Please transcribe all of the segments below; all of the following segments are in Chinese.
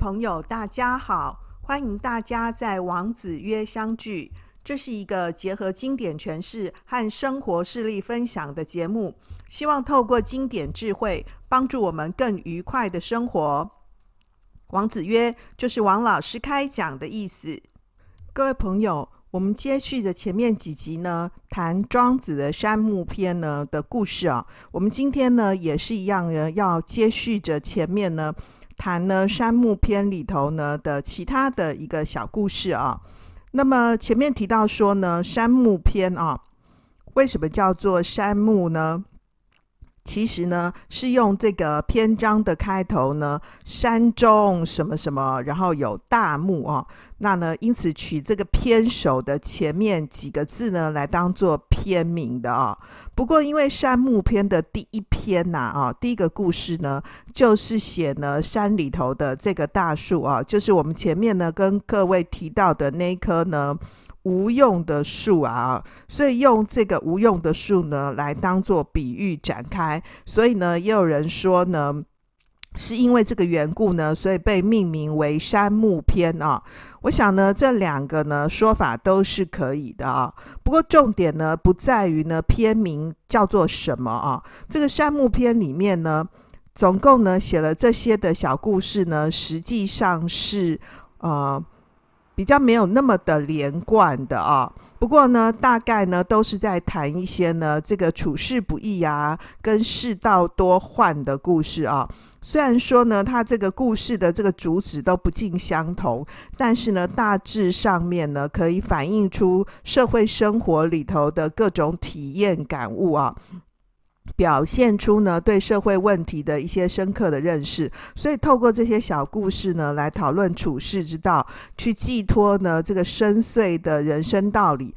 朋友，大家好！欢迎大家在王子约相聚。这是一个结合经典诠释和生活事例分享的节目，希望透过经典智慧，帮助我们更愉快的生活。王子约就是王老师开讲的意思。各位朋友，我们接续着前面几集呢，谈庄子的山木篇呢的故事啊。我们今天呢也是一样的，要接续着前面呢。谈呢山木篇里头呢的其他的一个小故事啊，那么前面提到说呢山木篇啊，为什么叫做山木呢？其实呢，是用这个篇章的开头呢，山中什么什么，然后有大木啊，那呢，因此取这个篇首的前面几个字呢，来当做篇名的啊。不过，因为山木篇的第一篇呐啊，第一个故事呢，就是写呢山里头的这个大树啊，就是我们前面呢跟各位提到的那一棵呢。无用的树啊，所以用这个无用的树呢来当做比喻展开。所以呢，也有人说呢，是因为这个缘故呢，所以被命名为山木篇啊。我想呢，这两个呢说法都是可以的啊。不过重点呢不在于呢篇名叫做什么啊。这个山木篇里面呢，总共呢写了这些的小故事呢，实际上是呃。比较没有那么的连贯的啊，不过呢，大概呢都是在谈一些呢这个处事不易啊，跟世道多患的故事啊。虽然说呢，他这个故事的这个主旨都不尽相同，但是呢，大致上面呢可以反映出社会生活里头的各种体验感悟啊。表现出呢对社会问题的一些深刻的认识，所以透过这些小故事呢来讨论处世之道，去寄托呢这个深邃的人生道理，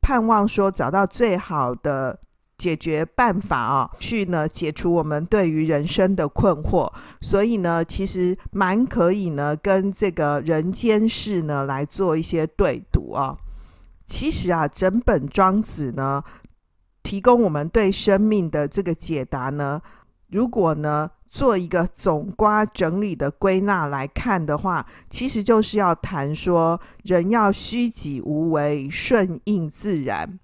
盼望说找到最好的解决办法啊，去呢解除我们对于人生的困惑。所以呢，其实蛮可以呢跟这个人间世呢来做一些对读啊。其实啊，整本庄子呢。提供我们对生命的这个解答呢，如果呢做一个总括整理的归纳来看的话，其实就是要谈说人要虚己无为，顺应自然。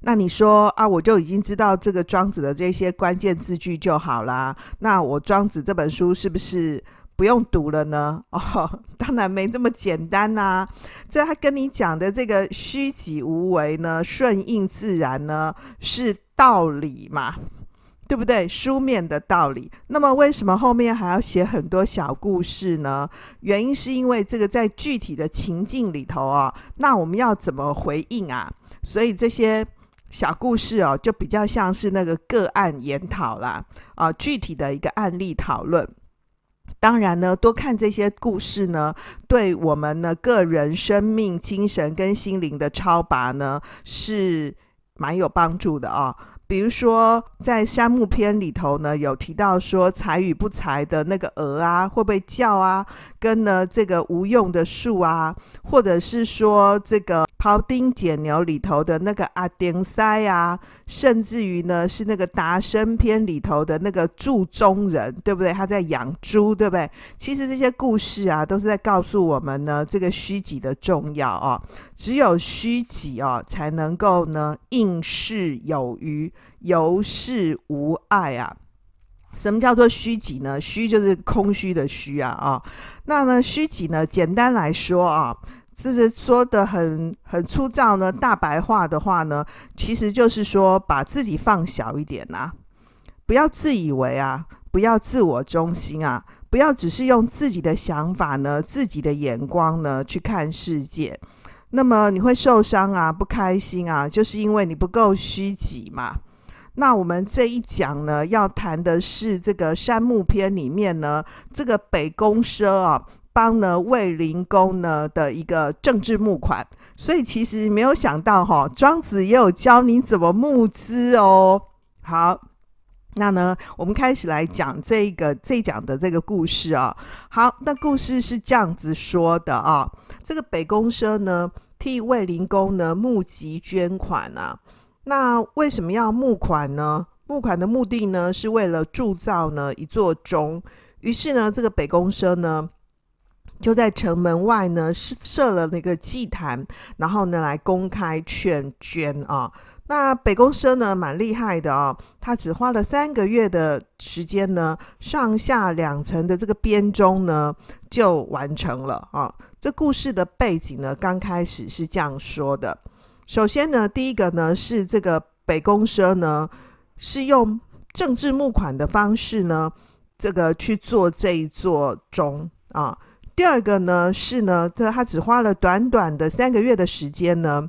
那你说啊，我就已经知道这个庄子的这些关键字句就好啦。那我庄子这本书是不是？不用读了呢？哦，当然没这么简单呐、这他跟你讲的这个虚己无为呢，顺应自然呢，是道理嘛，对不对？书面的道理。那么为什么后面还要写很多小故事呢？原因是因为这个在具体的情境里头啊，那我们要怎么回应啊？所以这些小故事哦，就比较像是那个个案研讨啦，啊，具体的一个案例讨论。当然呢，多看这些故事呢，对我们呢个人生命、精神跟心灵的超拔呢，是蛮有帮助的啊。比如说，在山木篇里头呢，有提到说才与不才的那个鹅啊，会不会叫啊？跟呢这个无用的树啊，或者是说这个庖丁解牛里头的那个阿丁塞啊，甚至于呢是那个达生篇里头的那个柱中人，对不对？他在养猪，对不对？其实这些故事啊，都是在告诉我们呢，这个虚己的重要啊。只有虚己啊，才能够呢应世有余。由是无碍啊！什么叫做虚己呢？虚就是空虚的虚啊啊！那呢虚己呢？简单来说啊，这是说的很很粗糙呢，大白话的话呢，其实就是说把自己放小一点呐，不要自以为啊，不要自我中心啊，不要只是用自己的想法呢、自己的眼光呢去看世界，那么你会受伤啊，不开心啊，就是因为你不够虚己嘛。那我们这一讲呢，要谈的是这个山木篇里面呢，这个北宫奢啊，帮呢卫灵公呢的一个政治募款，所以其实没有想到哈、哦，庄子也有教你怎么募资哦。好，那呢，我们开始来讲这个这讲的这个故事啊。好，那故事是这样子说的啊，这个北宫奢呢，替卫灵公呢募集捐款啊。那为什么要募款呢？募款的目的呢，是为了铸造呢一座钟。于是呢，这个北宫奢呢，就在城门外呢设设了那个祭坛，然后呢来公开劝捐啊。那北宫奢呢蛮厉害的啊，他只花了三个月的时间呢，上下两层的这个编钟呢就完成了啊。这故事的背景呢，刚开始是这样说的：首先呢，第一个呢是这个北宫奢呢是用政治募款的方式呢，这个去做这一座钟啊。第二个呢是呢，这他只花了短短的三个月的时间呢。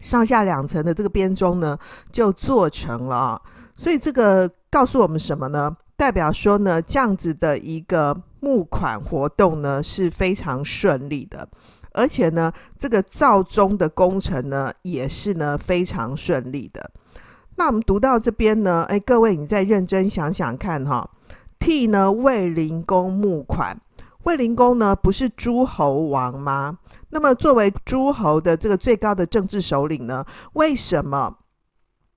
上下两层的这个编钟呢，就做成了啊。所以这个告诉我们什么呢？代表说呢，这样子的一个募款活动呢是非常顺利的，而且呢，这个造钟的工程呢也是呢非常顺利的。那我们读到这边呢，哎，各位你再认真想想看哈，替呢卫灵公募款，卫灵公呢不是诸侯王吗？那么，作为诸侯的这个最高的政治首领呢，为什么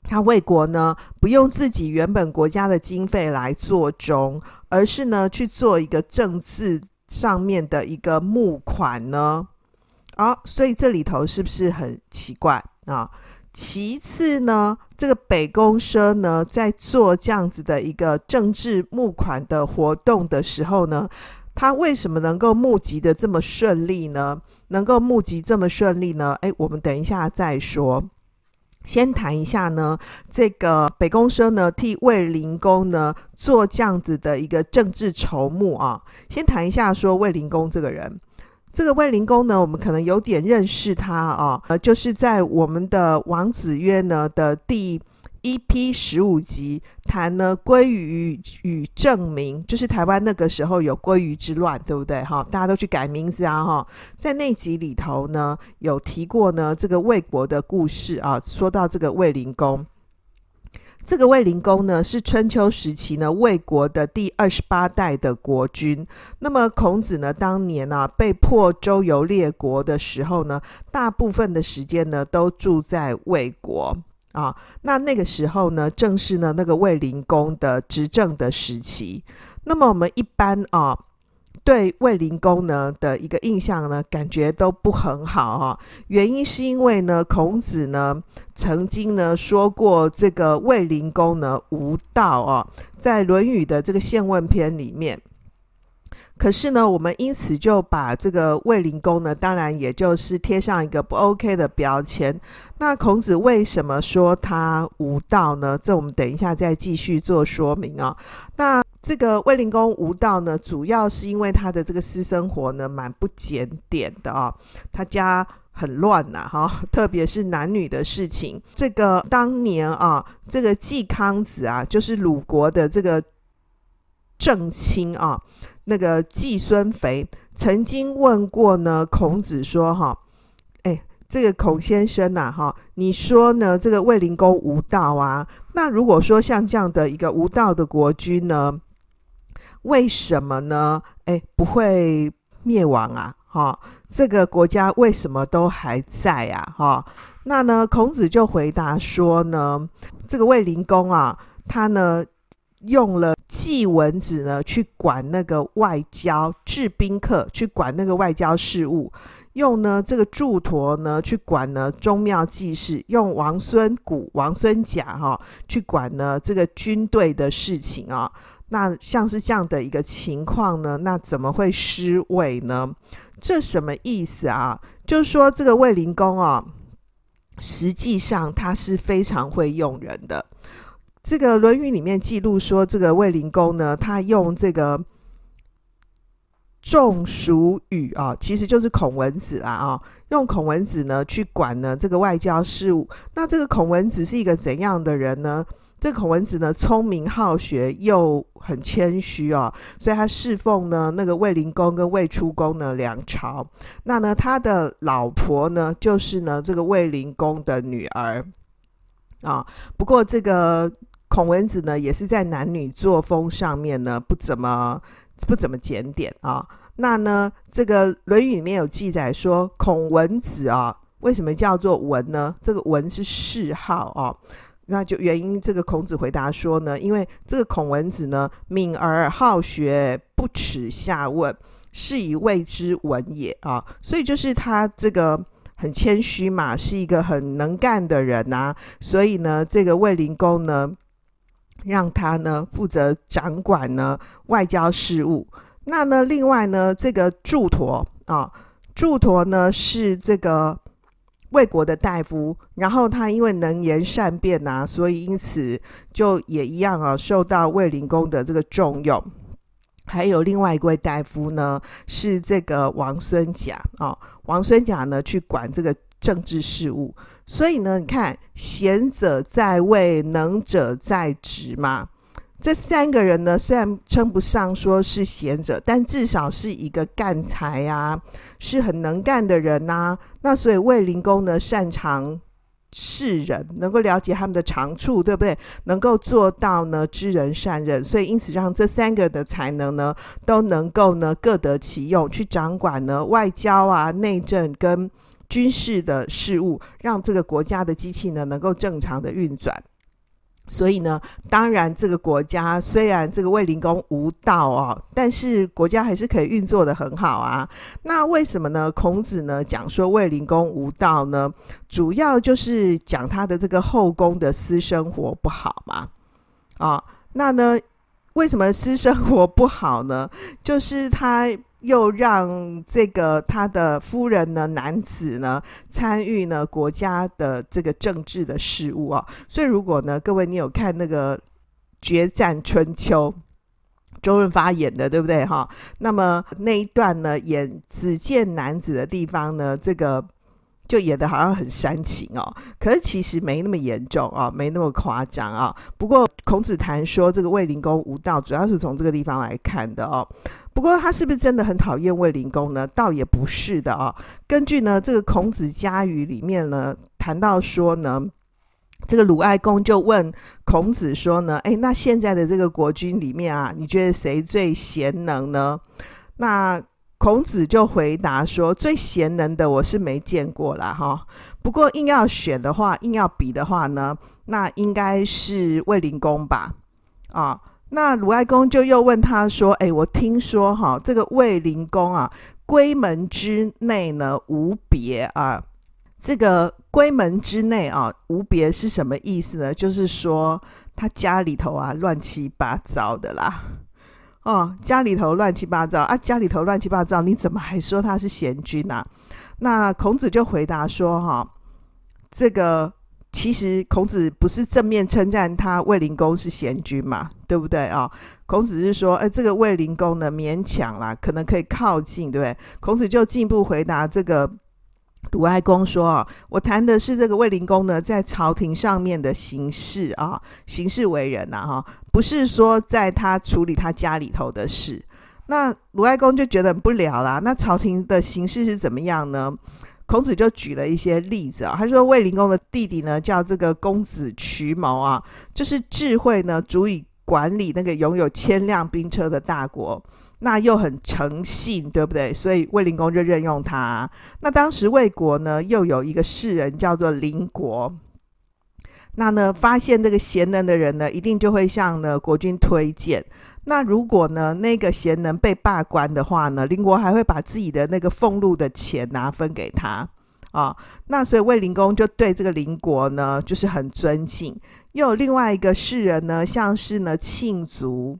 他魏国呢不用自己原本国家的经费来做钟，而是呢去做一个政治上面的一个募款呢？啊、所以这里头是不是很奇怪啊？其次呢，这个北宫奢呢在做这样子的一个政治募款的活动的时候呢，他为什么能够募集的这么顺利呢？能够募集这么顺利呢？诶，我们等一下再说。先谈一下呢，这个北宫奢呢替卫灵公呢做这样子的一个政治筹募啊。先谈一下说卫灵公这个人，这个卫灵公呢，我们可能有点认识他啊，呃，就是在我们的王子曰呢的第。EP 十五集谈呢鲑鱼与证明，就是台湾那个时候有鲑鱼之乱，对不对？哈，大家都去改名字啊！哈，在那集里头呢，有提过呢这个卫国的故事啊。说到这个卫灵公，这个卫灵公呢是春秋时期呢魏国的第二十八代的国君。那么孔子呢当年呢、啊、被迫周游列国的时候呢，大部分的时间呢都住在魏国。啊，那那个时候呢，正是呢那个卫灵公的执政的时期。那么我们一般啊，对卫灵公呢的一个印象呢，感觉都不很好哈、啊。原因是因为呢，孔子呢曾经呢说过，这个卫灵公呢无道啊，在《论语》的这个宪问篇里面。可是呢，我们因此就把这个卫灵公呢，当然也就是贴上一个不 OK 的标签。那孔子为什么说他无道呢？这我们等一下再继续做说明啊、哦。那这个卫灵公无道呢，主要是因为他的这个私生活呢，蛮不检点的啊、他家很乱呐，哈，特别是男女的事情。这个当年啊，这个季康子啊，就是鲁国的这个正卿啊。那个季孙肥曾经问过呢，孔子说：“哈，哎，这个孔先生呐，哈，你说呢？这个卫灵公无道啊？那如果说像这样的一个无道的国君呢，为什么呢？哎，不会灭亡啊？哈，这个国家为什么都还在啊？哈，那呢，孔子就回答说呢，这个卫灵公啊，他呢。”用了季文子呢去管那个外交，治宾客去管那个外交事务，用呢这个祝陀呢去管呢宗庙祭祀，用王孙古、王孙甲哈、哦、去管呢这个军队的事情啊、那像是这样的一个情况呢，那怎么会失位呢？这什么意思啊？就是说这个卫灵公啊，实际上他是非常会用人的。这个《论语》里面记录说，这个卫灵公呢，他用这个仲叔禹啊，其实就是孔文子啊啊，用孔文子呢去管呢这个外交事务。那这个孔文子是一个怎样的人呢？这孔文子呢，聪明好学又很谦虚啊，所以他侍奉呢那个卫灵公跟卫出公呢两朝。那呢，他的老婆呢，就是呢这个卫灵公的女儿啊。不过这个。孔文子呢，也是在男女作风上面呢，不怎么不怎么检点啊。那呢，这个《论语》里面有记载说，孔文子啊，为什么叫做文呢？这个文是谥号啊。那就原因，这个孔子回答说呢，因为这个孔文子呢，敏而好学，不耻下问。是以谓之文也啊。所以就是他这个很谦虚嘛，是一个很能干的人呐、啊。所以呢，这个卫灵公呢，让他呢负责掌管呢外交事务。那呢，另外呢，这个祝驮啊，祝驮呢是这个。魏国的大夫，然后他因为能言善辩呐、所以因此就也一样啊，受到卫灵公的这个重用。还有另外一位大夫呢，是这个王孙贾啊、哦，王孙贾呢去管这个政治事务。所以呢，你看，贤者在位，能者在职嘛。这三个人呢，虽然称不上说是贤者，但至少是一个干才啊，是很能干的人呐、那所以卫灵公呢，擅长识人，能够了解他们的长处，对不对？能够做到呢，知人善任。所以因此让这三个的才能呢，都能够呢，各得其用，去掌管呢外交啊、内政跟军事的事务，让这个国家的机器呢，能够正常的运转。所以呢，当然这个国家虽然这个卫灵公无道哦，但是国家还是可以运作得很好啊。那为什么呢？孔子呢讲说卫灵公无道呢，主要就是讲他的这个后宫的私生活不好嘛。啊、哦，那呢，为什么私生活不好呢？就是他。又让这个他的夫人呢，男子呢参与呢国家的这个政治的事务啊，所以如果呢各位你有看那个《决战春秋》，周润发演的对不对哈？那么那一段呢演子建男子的地方呢，这个。就演得好像很煽情哦，可是其实没那么严重哦，没那么夸张啊。不过孔子谈说这个卫灵公无道，主要是从这个地方来看的哦。不过他是不是真的很讨厌卫灵公呢？倒也不是的哦。根据呢这个孔子家语里面呢谈到说呢，这个鲁哀公就问孔子说呢，诶，那现在的这个国君里面啊，你觉得谁最贤能呢？那孔子就回答说：“最贤能的我是没见过啦。哈。不过硬要选的话，硬要比的话呢，那应该是卫灵公吧？啊，那鲁哀公就又问他说：‘哎，我听说哈，这个卫灵公啊，闺门之内呢无别啊。这个闺门之内啊无别是什么意思呢？就是说他家里头啊乱七八糟的啦。’”哦，家里头乱七八糟啊！家里头乱七八糟，你怎么还说他是贤君啊？那孔子就回答说：“哈，这个其实孔子不是正面称赞他卫灵公是贤君嘛，对不对啊、哦？孔子是说，哎，这个卫灵公呢勉强啦，可能可以靠近，对不对？孔子就进一步回答这个。鲁哀公说：“，我谈的是这个卫灵公呢，在朝廷上面的行事啊，行事为人呐，哈，不是说在他处理他家里头的事。那鲁哀公就觉得不了啦。那朝廷的行事是怎么样呢？孔子就举了一些例子啊，他说卫灵公的弟弟呢，叫这个公子渠谋啊，就是智慧呢，足以管理那个拥有千辆兵车的大国。”那又很诚信，对不对？所以卫灵公就任用他。那当时魏国呢，又有一个士人叫做邻国。那呢，发现这个贤能的人呢，一定就会向呢国君推荐。那如果呢那个贤能被罢官的话呢，邻国还会把自己的那个俸禄的钱拿分给他啊。那所以卫灵公就对这个邻国呢，就是很尊敬。又有另外一个士人呢，像是呢庆卒。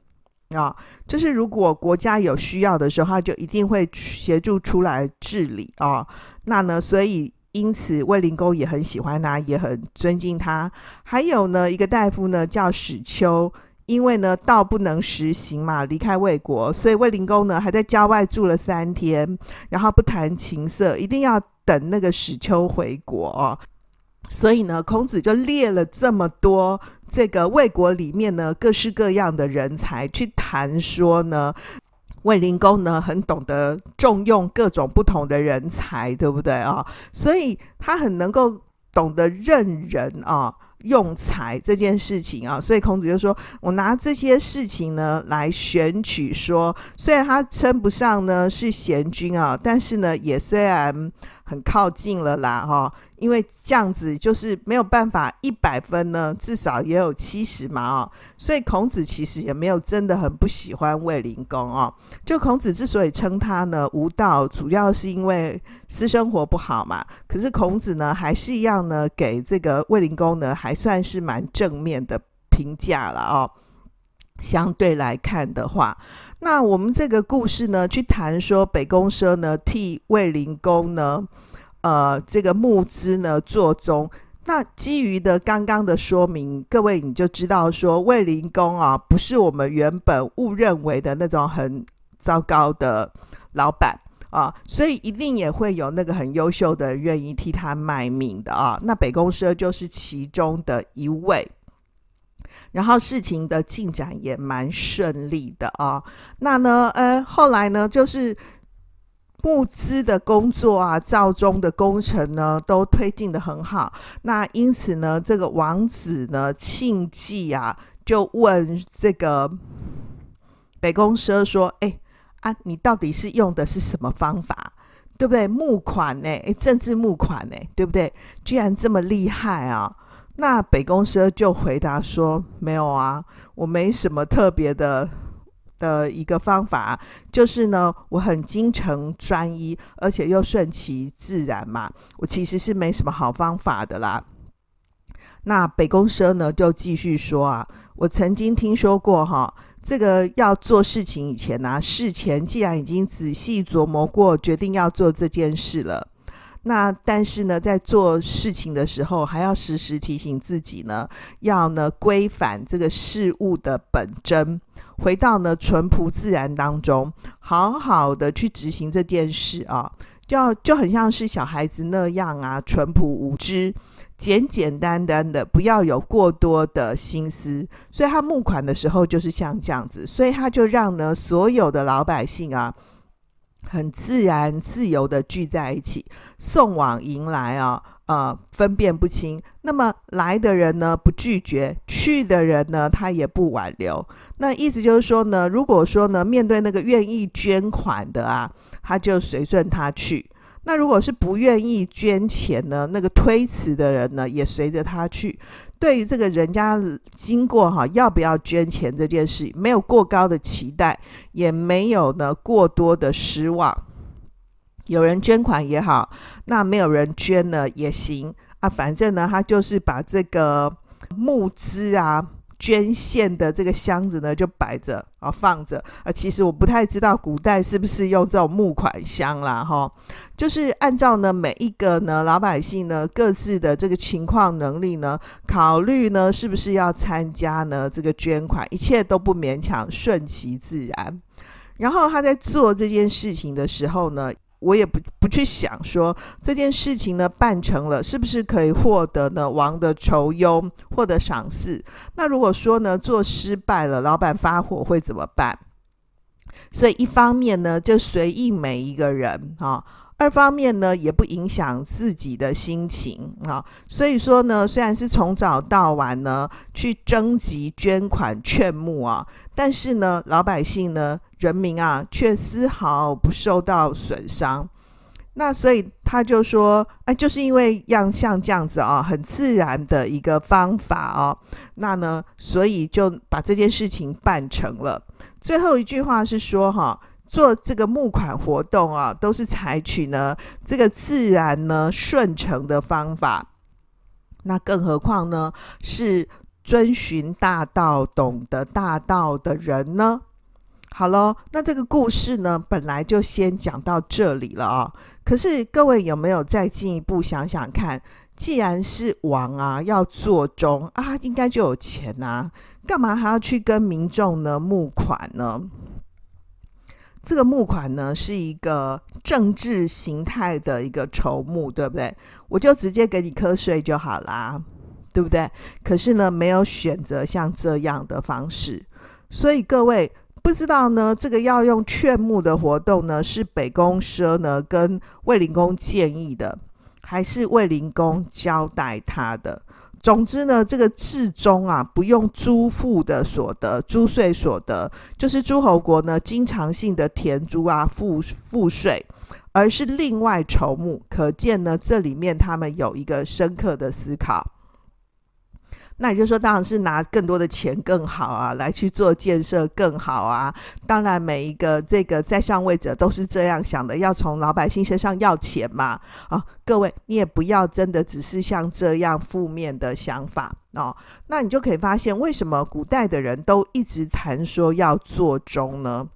啊，就是如果国家有需要的时候，他就一定会协助出来治理啊。那呢，所以因此卫灵公也很喜欢他，也很尊敬他。还有呢，一个大夫呢叫史丘，因为呢道不能实行嘛，离开魏国，所以卫灵公呢还在郊外住了三天，然后不谈情色，一定要等那个史丘回国啊。所以呢，孔子就列了这么多这个魏国里面呢各式各样的人才去谈说呢，卫灵公呢很懂得重用各种不同的人才，对不对啊？所以他很能够懂得任人啊。用才这件事情啊，所以孔子就说：“我拿这些事情呢来选取说，虽然他称不上呢是贤君啊，但是呢也虽然很靠近了啦，哈、哦，因为这样子就是没有办法一百分呢，至少也有七十嘛，哦，所以孔子其实也没有真的很不喜欢卫灵公哦。就孔子之所以称他呢无道，主要是因为私生活不好嘛。可是孔子呢，还是一样呢，给这个卫灵公呢，还算是蛮正面的评价了哦。相对来看的话，那我们这个故事呢，去谈说北宫奢呢替卫灵公呢，呃，这个募资呢做中。那基于的刚刚的说明，各位你就知道说卫灵公啊，不是我们原本误认为的那种很糟糕的老板啊，所以一定也会有那个很优秀的愿意替他卖命的啊。那北宫奢就是其中的一位。然后事情的进展也蛮顺利的啊。那呢，呃，后来呢，就是募资的工作啊，造钟的工程呢，都推进得很好。那因此呢，这个王子呢，庆忌啊，就问这个北宫奢说：“哎啊，你到底是用的是什么方法？对不对？募款呢？哎，政治募款呢？对不对？居然这么厉害啊！”那北宫奢就回答说：“没有啊，我没什么特别的的一个方法，就是呢，我很精诚专一，而且又顺其自然嘛。我其实是没什么好方法的啦。”那北宫奢呢就继续说啊：“我曾经听说过哈，这个要做事情以前呢、啊，事前既然已经仔细琢磨过，决定要做这件事了。”那但是呢，在做事情的时候，还要时时提醒自己呢，要呢归返这个事物的本真，回到呢淳朴自然当中，好好的去执行这件事啊，就要就很像是小孩子那样啊，淳朴无知，简简单单的，不要有过多的心思。所以他募款的时候就是像这样子，所以他就让呢所有的老百姓啊。很自然、自由的聚在一起，送往迎来啊，呃，分辨不清。那么来的人呢，不拒绝；去的人呢，他也不挽留。那意思就是说呢，如果说呢，面对那个愿意捐款的啊，他就随顺他去。那如果是不愿意捐钱呢，那个推辞的人呢，也随着他去。对于这个人家经过哈，要不要捐钱这件事，没有过高的期待，也没有呢过多的失望。有人捐款也好，那没有人捐呢也行啊，反正呢，他就是把这个募资啊。捐献的这个箱子呢，就摆着啊，放着啊。其实我不太知道古代是不是用这种木款箱啦，哈，就是按照呢每一个呢老百姓呢各自的这个情况能力呢，考虑呢是不是要参加呢这个捐款，一切都不勉强，顺其自然。然后他在做这件事情的时候呢。我也不不去想说这件事情呢办成了是不是可以获得呢王的酬庸，获得赏赐？那如果说呢做失败了，老板发火会怎么办？所以一方面呢就随意每一个人啊，二方面呢也不影响自己的心情啊。所以说呢，虽然是从早到晚呢去征集捐款劝募啊，但是呢老百姓呢。人民啊，却丝毫不受到损伤。那所以他就说，哎，就是因为要像这样子啊，很自然的一个方法哦。那呢，所以就把这件事情办成了。最后一句话是说，哈，做这个募款活动啊，都是采取呢这个自然呢顺承的方法。那更何况呢，是遵循大道、懂得大道的人呢？好了，那这个故事呢，本来就先讲到这里了啊、可是各位有没有再进一步想想看？既然是王啊，要做中啊，应该就有钱、啊，干嘛还要去跟民众呢募款呢？这个募款呢，是一个政治形态的一个筹募，对不对？我就直接给你瞌睡就好啦，对不对？可是呢，没有选择像这样的方式，所以各位。不知道呢，这个要用劝募的活动呢，是北宫奢呢跟卫灵公建议的，还是卫灵公交代他的？总之呢，这个至终啊，不用租赋的所得，租税所得，就是诸侯国呢经常性的田租啊，赋赋税，而是另外筹募。可见呢，这里面他们有一个深刻的思考。那也就是说，当然是拿更多的钱更好啊，来去做建设更好啊。当然，每一个这个在上位者都是这样想的，要从老百姓身上要钱嘛。啊，各位，你也不要真的只是像这样负面的想法哦。那你就可以发现，为什么古代的人都一直谈说要做忠呢？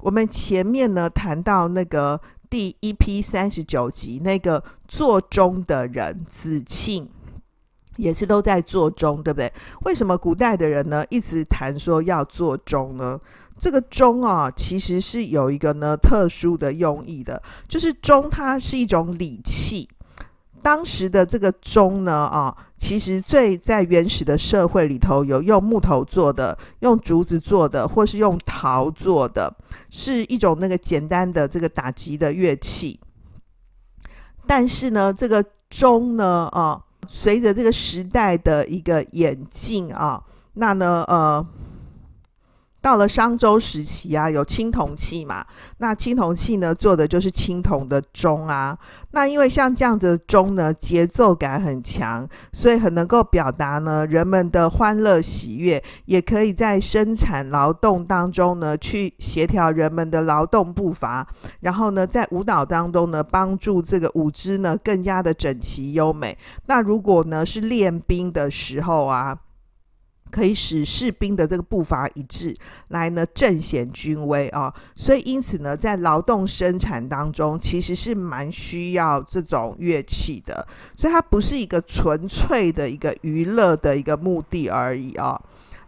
我们前面呢谈到那个第一批三十九集那个做忠的人子庆。也是都在做钟，对不对？为什么古代的人呢一直谈说要做钟呢？这个钟啊，其实是有一个呢特殊的用意的，就是钟它是一种礼器。当时的这个钟呢啊，其实最在原始的社会里头，有用木头做的，用竹子做的，或是用陶做的，是一种那个简单的这个打击的乐器。但是呢，这个钟呢啊。随着这个时代的一个演进啊，那呢，呃。到了商周时期啊，有青铜器嘛？那青铜器呢，做的就是青铜的钟啊。那因为像这样的钟呢，节奏感很强，所以很能够表达呢人们的欢乐喜悦，也可以在生产劳动当中呢去协调人们的劳动步伐，然后呢在舞蹈当中呢帮助这个舞姿呢更加的整齐优美。那如果呢是练兵的时候啊。可以使士兵的这个步伐一致，来呢振显军威啊。所以因此呢，在劳动生产当中，其实是蛮需要这种乐器的。所以它不是一个纯粹的一个娱乐的一个目的而已啊。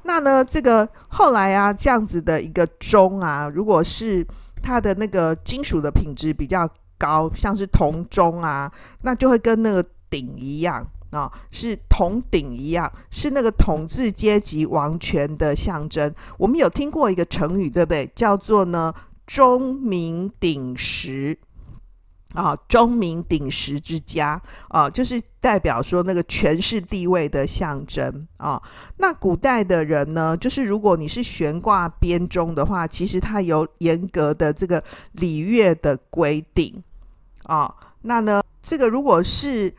那呢，这个后来啊，这样子的一个钟啊，如果是它的那个金属的品质比较高，像是铜钟啊，那就会跟那个鼎一样。啊、是铜鼎一样，是那个统治阶级王权的象征。我们有听过一个成语，对不对？叫做呢“钟鸣鼎食”啊，“钟鸣鼎食之家”啊，就是代表说那个权势地位的象征啊。那古代的人呢，就是如果你是悬挂编钟的话，其实它有严格的这个礼乐的规定啊。那呢，这个如果是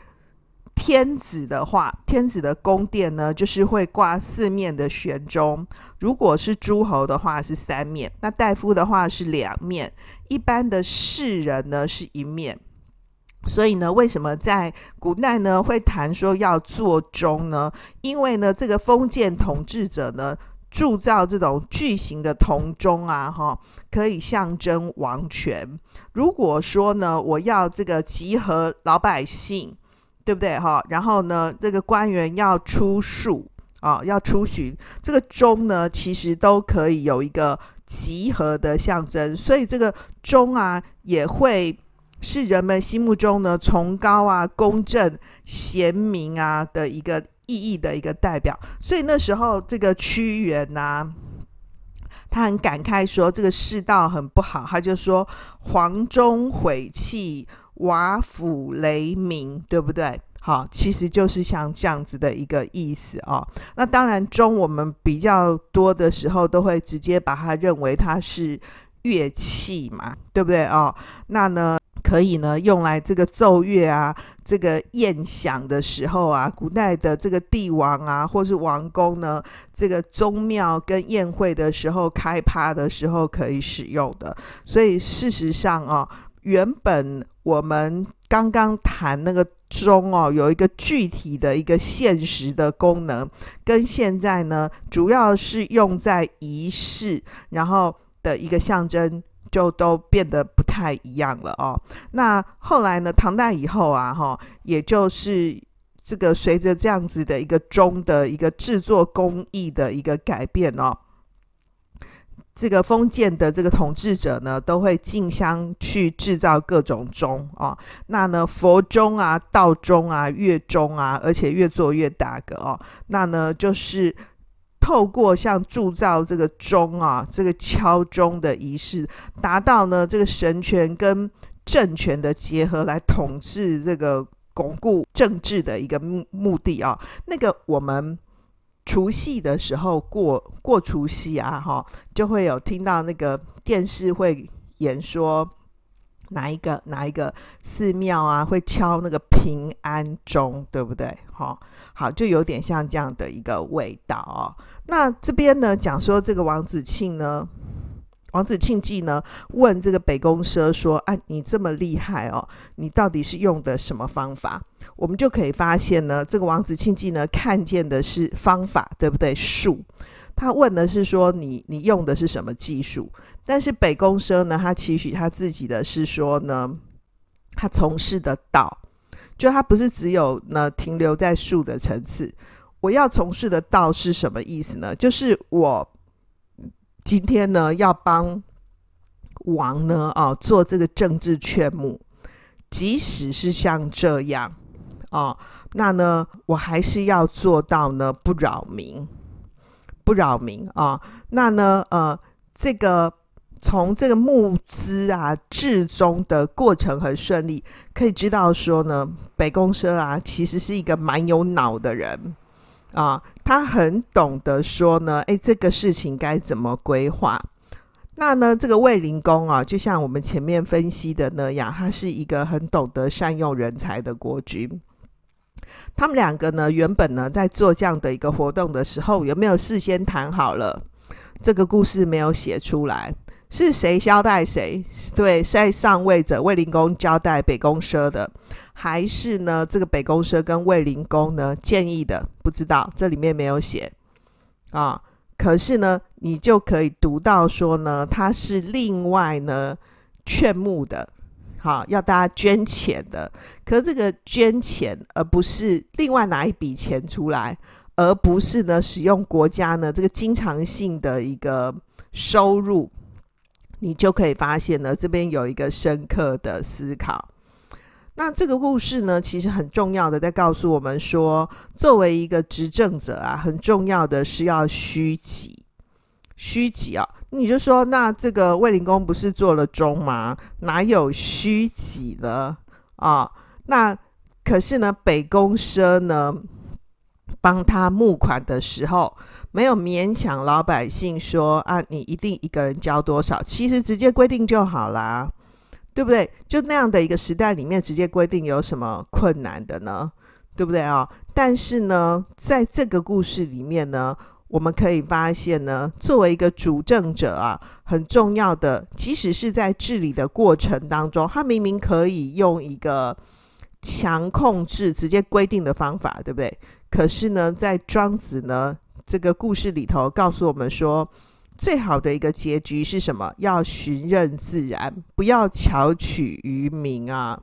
天子的话，天子的宫殿呢，就是会挂四面的悬钟。如果是诸侯的话，是三面；那大夫的话是两面；一般的士人呢是一面。所以呢，为什么在古代呢会谈说要做钟呢？因为呢，这个封建统治者呢铸造这种巨型的铜钟啊，哈，可以象征王权。如果说呢，我要这个集合老百姓。对不对哈？然后呢，这个官员要出戍啊，要出巡，这个钟呢，其实都可以有一个集合的象征，所以这个钟啊，也会是人们心目中呢崇高啊、公正、贤明啊的一个意义的一个代表。所以那时候这个屈原呐、啊，他很感慨说这个世道很不好，他就说黄钟毁弃。瓦釜雷鸣，对不对？好，其实就是像这样子的一个意思哦。那当然，钟我们比较多的时候都会直接把它认为它是乐器嘛，对不对哦？那呢，可以呢用来这个奏乐啊，这个宴享的时候啊，古代的这个帝王啊，或是王公呢，这个宗庙跟宴会的时候开趴的时候可以使用的。所以事实上、哦。原本我们刚刚谈那个钟哦，有一个具体的一个现实的功能，跟现在呢，主要是用在仪式，然后的一个象征，就都变得不太一样了哦。那后来呢，唐代以后啊，哈，也就是这个随着这样子的一个钟的一个制作工艺的一个改变哦。这个封建的这个统治者呢，都会竞相去制造各种钟啊。那呢，佛钟啊、道钟啊、乐钟啊，而且越做越大个哦。那呢，就是透过像铸造这个钟啊，这个敲钟的仪式，达到呢这个神权跟政权的结合，来统治这个巩固政治的一个目目的啊。那个我们。除夕的时候过过除夕啊，哈，就会有听到那个电视会演说，哪一个哪一个寺庙啊会敲那个平安钟，对不对？哈，好，就有点像这样的一个味道哦。那这边呢讲说这个王子庆呢。王子庆忌呢问这个北宫奢说：“啊，你这么厉害哦，你到底是用的什么方法？”我们就可以发现呢，这个王子庆忌呢看见的是方法，对不对？术。他问的是说你你用的是什么技术？但是北宫奢呢，他期许他自己的是说呢，他从事的道，就他不是只有呢停留在术的层次。我要从事的道是什么意思呢？就是我。今天呢，要帮王呢啊做这个政治劝募，即使是像这样啊，那呢我还是要做到呢不扰民，不扰民啊。那呢呃，这个从这个募资啊至终的过程很顺利，可以知道说呢，北宫奢啊其实是一个蛮有脑的人。啊，他很懂得说呢，哎，这个事情该怎么规划？那呢，这个卫灵公啊，就像我们前面分析的那样，他是一个很懂得善用人才的国君。他们两个呢，原本呢在做这样的一个活动的时候，有没有事先谈好了？这个故事没有写出来。是谁交代谁？对，在上位者卫灵公交代北宫奢的，还是呢？这个北宫奢跟卫灵公呢建议的？不知道，这里面没有写啊。可是呢，你就可以读到说呢，他是另外呢劝募的，好、要大家捐钱的。可是这个捐钱，而不是另外拿一笔钱出来，而不是呢使用国家呢这个经常性的一个收入。你就可以发现呢，这边有一个深刻的思考。那这个故事呢，其实很重要的，在告诉我们说，作为一个执政者啊，很重要的是要虚己。虚己啊，你就说，那这个卫灵公不是做了忠吗？哪有虚己呢？啊，那可是呢，北宫奢呢，帮他募款的时候，没有勉强老百姓说啊，你一定一个人交多少，其实直接规定就好啦，对不对？就那样的一个时代里面，直接规定有什么困难的呢？对不对啊？但是呢，在这个故事里面呢，我们可以发现呢，作为一个主政者啊，很重要的，即使是在治理的过程当中，他明明可以用一个强控制、直接规定的方法，对不对？可是呢，在庄子呢这个故事里头，告诉我们说，最好的一个结局是什么？要循任自然，不要巧取于民啊。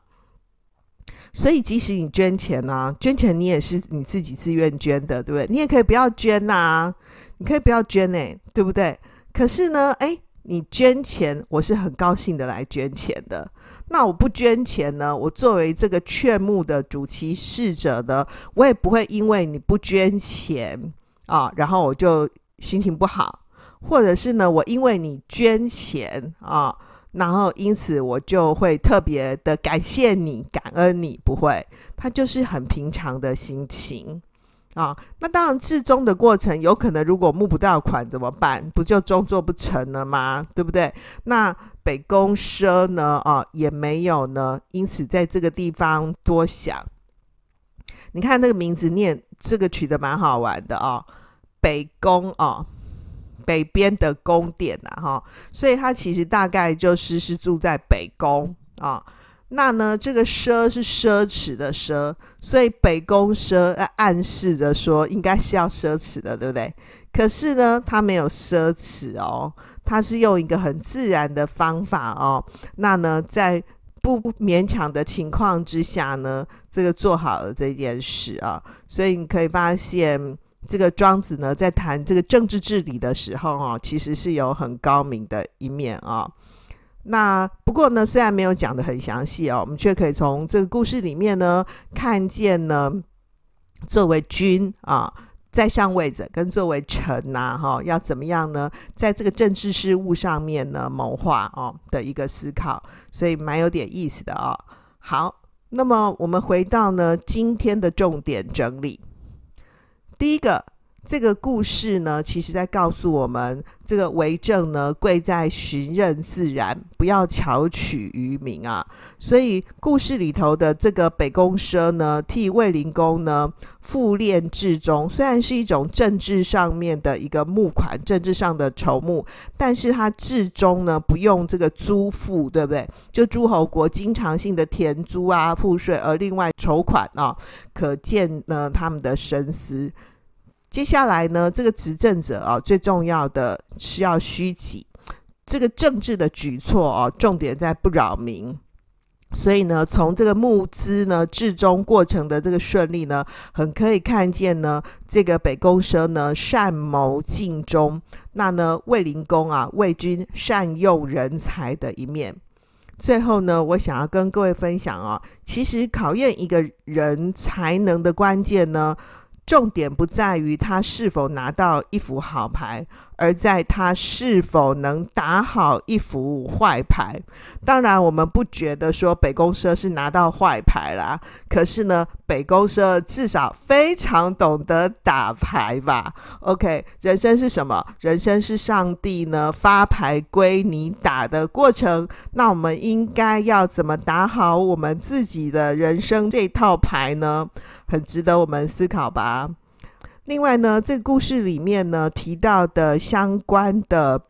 所以，即使你捐钱呢、啊，捐钱你也是你自己自愿捐的，对不对？你也可以不要捐呐、你可以不要捐呢、对不对？可是呢，哎，你捐钱，我是很高兴的来捐钱的。那我不捐钱呢？我作为这个劝募的主其事者呢，我也不会因为你不捐钱啊，然后我就心情不好，或者是呢，我因为你捐钱啊，然后因此我就会特别的感谢你、感恩你，不会，他就是很平常的心情。啊，那当然，至终的过程有可能，如果募不到款怎么办？不就终做不成了吗？对不对？那北宫奢呢？啊，也没有呢，因此在这个地方多想。你看那个名字念，这个取得蛮好玩的啊，北宫啊，北边的宫殿呐，哈，所以他其实大概就是是住在北宫啊。那呢，这个奢是奢侈的奢，所以北宫奢暗示着说应该是要奢侈的，对不对？可是呢，他没有奢侈哦，他是用一个很自然的方法哦。那呢，在不勉强的情况之下呢，这个做好了这件事啊。所以你可以发现，这个庄子呢，在谈这个政治治理的时候哦，其实是有很高明的一面啊。那不过呢，虽然没有讲得很详细哦，我们却可以从这个故事里面呢，看见呢，作为君啊，在上位者跟作为臣呐，哈，要怎么样呢，在这个政治事务上面呢，谋划哦的一个思考，所以蛮有点意思的哦。好，那么我们回到呢今天的重点整理，第一个，这个故事呢，其实在告诉我们，这个为政呢，贵在循任自然，不要巧取于民啊。所以故事里头的这个北宫奢呢，替卫灵公呢复练至终，虽然是一种政治上面的一个募款，政治上的筹募，但是他至终呢，不用这个租赋，对不对？就诸侯国经常性的田租啊、赋税，而另外筹款啊，可见呢他们的深思。接下来呢，这个执政者啊，最重要的是要虚己，这个政治的举措啊，重点在不扰民。所以呢，从这个募资呢至终过程的这个顺利呢，很可以看见呢，这个北宫奢呢善谋尽忠，那呢卫灵公啊卫君善用人才的一面。最后呢，我想要跟各位分享啊，其实考验一个人才能的关键呢。重点不在于他是否拿到一副好牌，而在他是否能打好一副坏牌。当然，我们不觉得说北宫社是拿到坏牌啦。可是呢，北宫社至少非常懂得打牌吧？OK，人生是什么？人生是上帝呢发牌归你打的过程。那我们应该要怎么打好我们自己的人生这套牌呢？很值得我们思考吧。另外呢，这个故事里面呢提到的相关的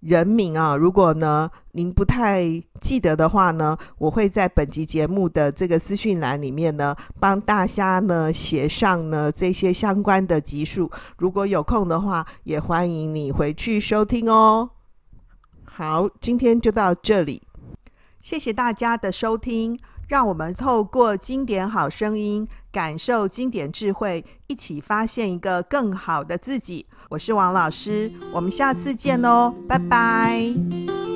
人名啊，如果呢您不太记得的话呢，我会在本集节目的这个资讯栏里面呢帮大家呢写上呢这些相关的集数。如果有空的话，也欢迎你回去收听哦。好，今天就到这里，谢谢大家的收听。让我们透过经典好声音，感受经典智慧，一起发现一个更好的自己。我是王老师，我们下次见哦，拜拜。